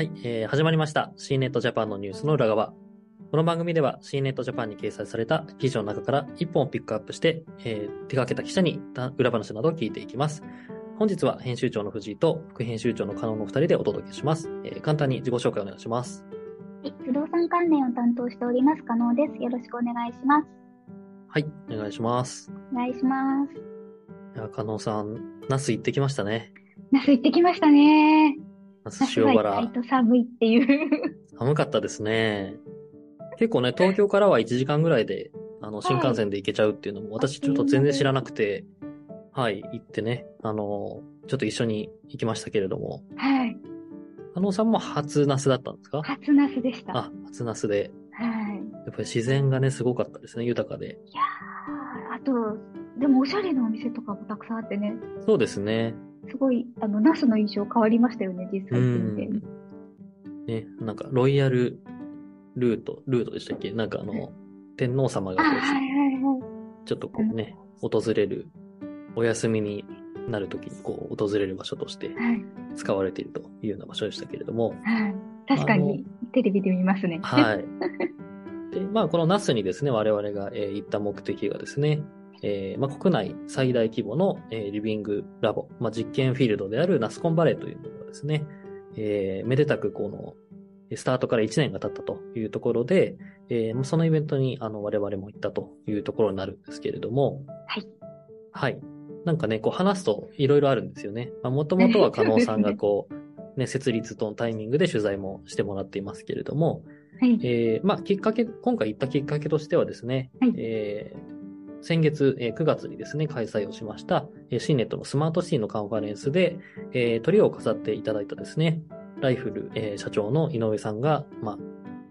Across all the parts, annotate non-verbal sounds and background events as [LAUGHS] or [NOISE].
はい、えー始まりました。C ネットジャパンのニュースの裏側。この番組では C ネットジャパンに掲載された記事の中から一本をピックアップして、えー手掛けた記者にた裏話などを聞いていきます。本日は編集長の藤井と副編集長の加納の二人でお届けします。えー簡単に自己紹介お願いします。はい、不動産関連を担当しております、加納です。よろしくお願いします。はい、お願いします。お願いします。いや、加納さん、那須行ってきましたね。那須行ってきましたね。塩原外。と寒いっていう。[LAUGHS] 寒かったですね。結構ね、東京からは1時間ぐらいで、あの、新幹線で行けちゃうっていうのも、私ちょっと全然知らなくて、はい、行ってね、あの、ちょっと一緒に行きましたけれども、はい。加納さんも初ナスだったんですか？初那須でした。はあ、初ナスで。い。やっぱり自然がね、すごかったですね、豊かで。いやー、あと、でもおしゃれなお店とかもたくさんあってね、そうですね。すごい、あの、那須の印象変わりましたよね、実う際行って。ね、なんか、ロイヤルルート、ルートでしたっけ？なんかあの、天皇様があ、こうはいはいはい。ちょっとこうね、訪れる、お休みになるときにこう、訪れる場所としてはい。使われているというような場所でしたけれども、はい。確かに、テレビで見ますね。はい。で、まあ、このナスにですね、我々が、えー行った目的がですね、えーまあ、国内最大規模の、えーリビングラボ、まあ、実験フィールドであるナスコンバレーというものがですね、えーめでたくこの、スタートから1年が経ったというところで、えーまあそのイベントにあの我々も行ったというところになるんですけれども、はい。はい。なんかね、こう話すといろいろあるんですよね。まあ、もともとは加納さんが [LAUGHS] こう、ね、設立とのタイミングで取材もしてもらっていますけれども、はい。えーまあ、きっかけ、今回行ったきっかけとしてはですね、はいえー先月、えー9月にですね、開催をしました、えーシーネットのスマートシティのカンファレンスで、えー、トリを飾っていただいたですね、ライフル、えー社長の井上さんが、まあ、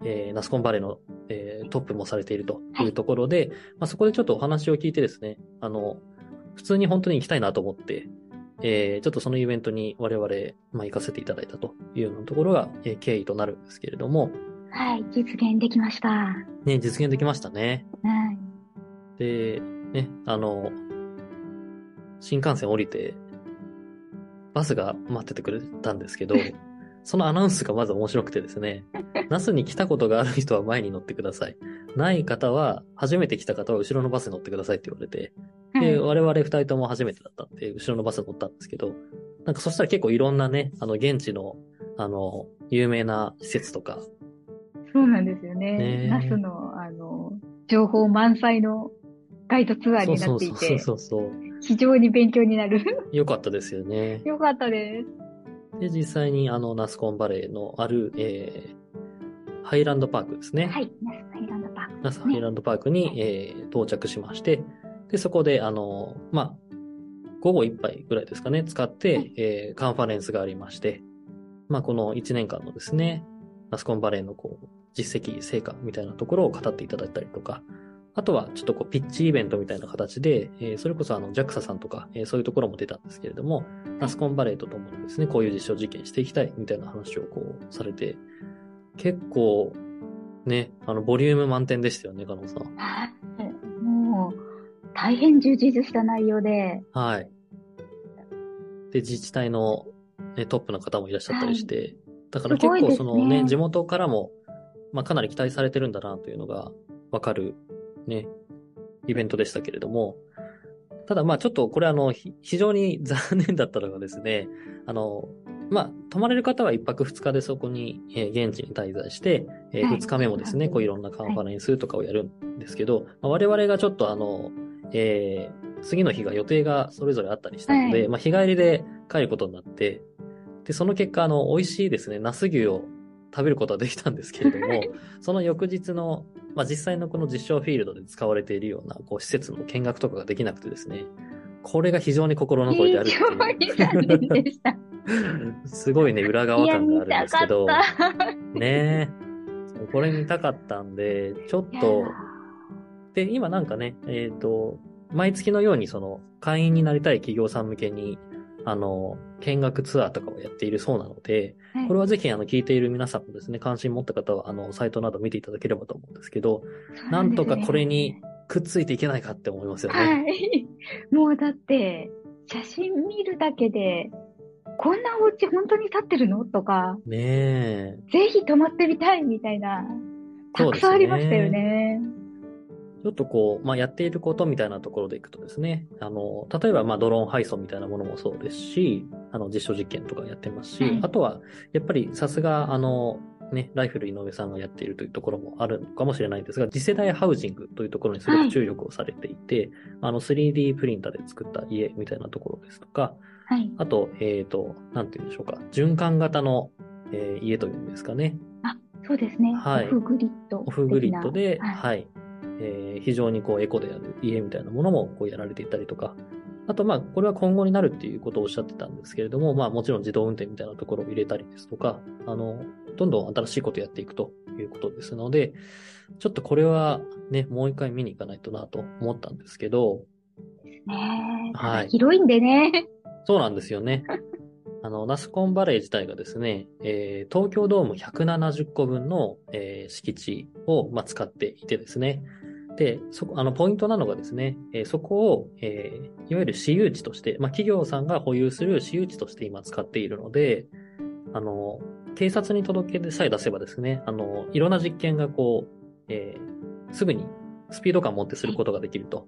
えーナスコンバレーの、えートップもされているというところで、まあ、そこでちょっとお話を聞いてですね、あの、普通に本当に行きたいなと思って、えーちょっとそのイベントに我々、まあ、行かせていただいたというようなところが、えー経緯となるんですけれども、はい。実現できました。はね、実現できましたね。い。で、ね、あの、新幹線降りて、バスが待っててくれたんですけど、そのアナウンスがまず面白くてですね、[LAUGHS] ナスに来たことがある人は前に乗ってください。ない方は、初めて来た方は後ろのバスに乗ってくださいって言われて、で、はい我々二人とも初めてだったんで、後ろのバスに乗ったんですけど、なんかそしたら結構いろんなね、あの、現地の、あの、有名な施設とか、そうなんですよねね。ナスの、あの、情報満載のガイドツアーになっていそうて、そうそうそう。非常に勉強になる。[LAUGHS] よかったですよね。よかったです。で、実際にあの、ナスコンバレーのある、えー、ハイランドパークですね。はい。ナスハイランドパーク。ナスハイランドパークに、えー到着しまして、で、そこで、あの、まあ、午後一杯ぐらいですかね、使って、えーカンファレンスがありまして、まあ、この1年間のですね、ナスコンバレーのこう、実績、成果みたいなところを語っていただいたりとか、あとはちょっとこう、ピッチイベントみたいな形で、えーそれこそあの、JAXA さんとか、えーそういうところも出たんですけれども、ナスコンバレーとともにですね、こういう実証実験していきたいみたいな話をこう、されて、結構、ね、あの、ボリューム満点でしたよね、加納さん。はい。もう、大変充実した内容で、はい。で、自治体の、ね、トップの方もいらっしゃったりして、だから結構そのね、地元からも、まあかなり期待されてるんだなというのがわかる、ね、イベントでしたけれども、ただまあちょっとこれあの、ひ非常に残念だったのがですね、あの、まあ、泊まれる方は一泊二日でそこに、えー現地に滞在して、えー日目もですね、こういろんなカンファレンスとかをやるんですけど、まあ我々がちょっとあの、えー次の日が予定がそれぞれあったりしたので、はい。まあ日帰りで帰ることになって、で、その結果あの、美味しいですね、ナス牛を食べることはできたんですけれども、[LAUGHS] その翌日の、まあ実際のこの実証フィールドで使われているような、こう施設の見学とかができなくてですね、これが非常に心残りであるって。いう。[LAUGHS] すごいね、裏側感があるんですけど、た。ねえ。これ見たかったんで、ちょっと、で、今なんかね、えっ、と、毎月のようにその、会員になりたい企業さん向けに、あの、見学ツアーとかをやっているそうなので、はいこれはぜひあの、聞いている皆さんもですね、関心持った方は、あの、サイトなど見ていただければと思うんですけど、なんとかこれにくっついていけないかって思いますよね。はい。[LAUGHS] もうだって、写真見るだけで、こんなお家本当に建ってるの？とか、ねえ。ぜひ泊まってみたいみたいな、たくさんありましたよね。ちょっとこう、まあ、やっていることみたいなところでいくとですね、あの、例えば、まあ、ドローン配送みたいなものもそうですし、あの、実証実験とかやってますし、はいあとは、やっぱりさすが、あの、ね、ライフル井上さんがやっているというところもあるのかもしれないんですが、次世代ハウジングというところにすごく注力をされていて、あの、3D プリンターで作った家みたいなところですとか、はい。あと、えっ、と、なんて言うんでしょうか、循環型の、えー家というんですかね。あ、そうですね。はいオフグリッド。オフグリッドで、はい。はい、えー非常にこうエコである家みたいなものもこうやられていたりとか、あとまあ、これは今後になるっていうことをおっしゃってたんですけれども、まあもちろん自動運転みたいなところを入れたりですとか、あの、どんどん新しいことをやっていくということですので、ちょっとこれはね、もう一回見に行かないとなと思ったんですけど、ねえはい広いんでね。そうなんですよね。[LAUGHS] あの、ナスコンバレー自体がですね、えー東京ドーム170個分の、えー敷地を、まあ、使っていてですね。で、そ、あの、ポイントなのがですね、えそこを、えーいわゆる私有地として、まあ、企業さんが保有する私有地として今使っているので、あの、警察に届けでさえ出せばですね、あの、いろんな実験がこう、えーすぐにスピード感を持ってすることができると。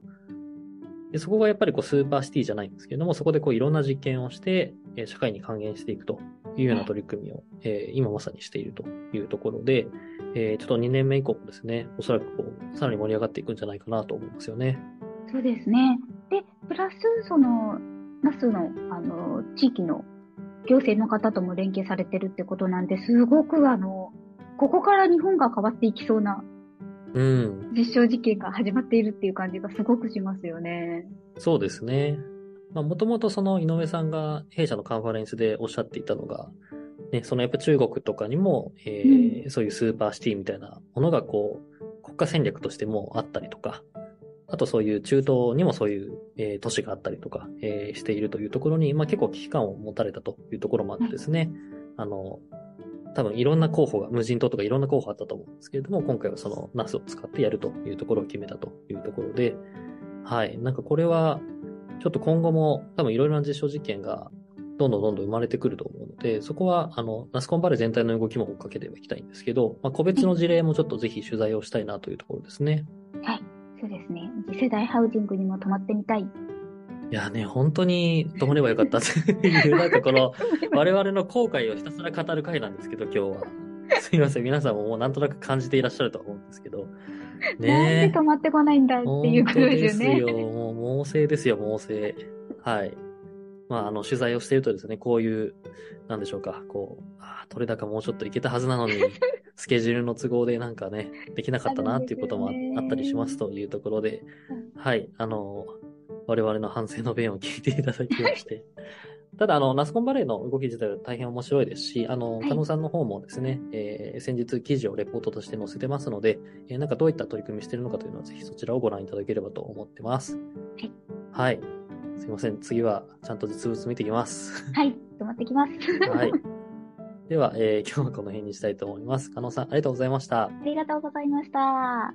でそこがやっぱりこうスーパーシティじゃないんですけれども、そこでこういろんな実験をして、え社会に還元していくというような取り組みを、えー今まさにしているというところで、えーちょっと2年目以降もですね、おそらくこう、さらに盛り上がっていくんじゃないかなと思いますよね。そうですね。で、プラス、その、那須の、あの、地域の行政の方とも連携されてるってことなんで、すごく、あの、ここから日本が変わっていきそうなうん。実証実験が始まっているっていう感じがすごくしますよね。そうですね。まあ、もともとその井上さんが弊社のカンファレンスでおっしゃっていたのが、ね、そのやっぱ中国とかにも、えーそういうスーパーシティみたいなものがこう、国家戦略としてもあったりとか、あとそういう中東にもそういう、えー都市があったりとか、えーしているというところに、まあ、結構危機感を持たれたというところもあってですね、あの、多分いろんな候補が、無人島とかいろんな候補あったと思うんですけれども、今回はその NAS を使ってやるというところを決めたというところで、はい。なんかこれは、ちょっと今後も多分いろいろな実証実験がどんどんどんどん生まれてくると思うので、そこは、あの、ナスコンバレー全体の動きも追っかけてはいきたいんですけど、まあ、個別の事例もちょっとぜひ取材をしたいなというところですね。はい。そうですね。次世代ハウジングにも泊まってみたい。いやね、本当に泊まればよかったっていう、なんかこの、[LAUGHS] 我々の後悔をひたすら語る回なんですけど、今日は。[LAUGHS] すいません。皆さんももうなんとなく感じていらっしゃるとは思うんですけど。なんでねえ。泊まってこないんだっていうことですよね。ですよ。もう、猛省ですよ、猛省。はい。まあ、あの、取材をしているとですね、こういう、なんでしょうか、こう、ああ、取れ高もうちょっといけたはずなのに、[LAUGHS] スケジュールの都合でなんかね、できなかったなっていうこともあったりしますというところで、はい、あの、我々の反省の弁を聞いていただきまして。ただ、あの、ナスコンバレーの動き自体は大変面白いですし、あの、はい加納さんの方もですね、えー先日記事をレポートとして載せてますので、えーなんかどういった取り組みしているのかというのは、ぜひそちらをご覧いただければと思ってます。はい。はい。すいません。次はちゃんと実物見てきます。はい。泊まってきます。はい。[LAUGHS] では、えー今日はこの辺にしたいと思います。加納さん、ありがとうございました。ありがとうございました。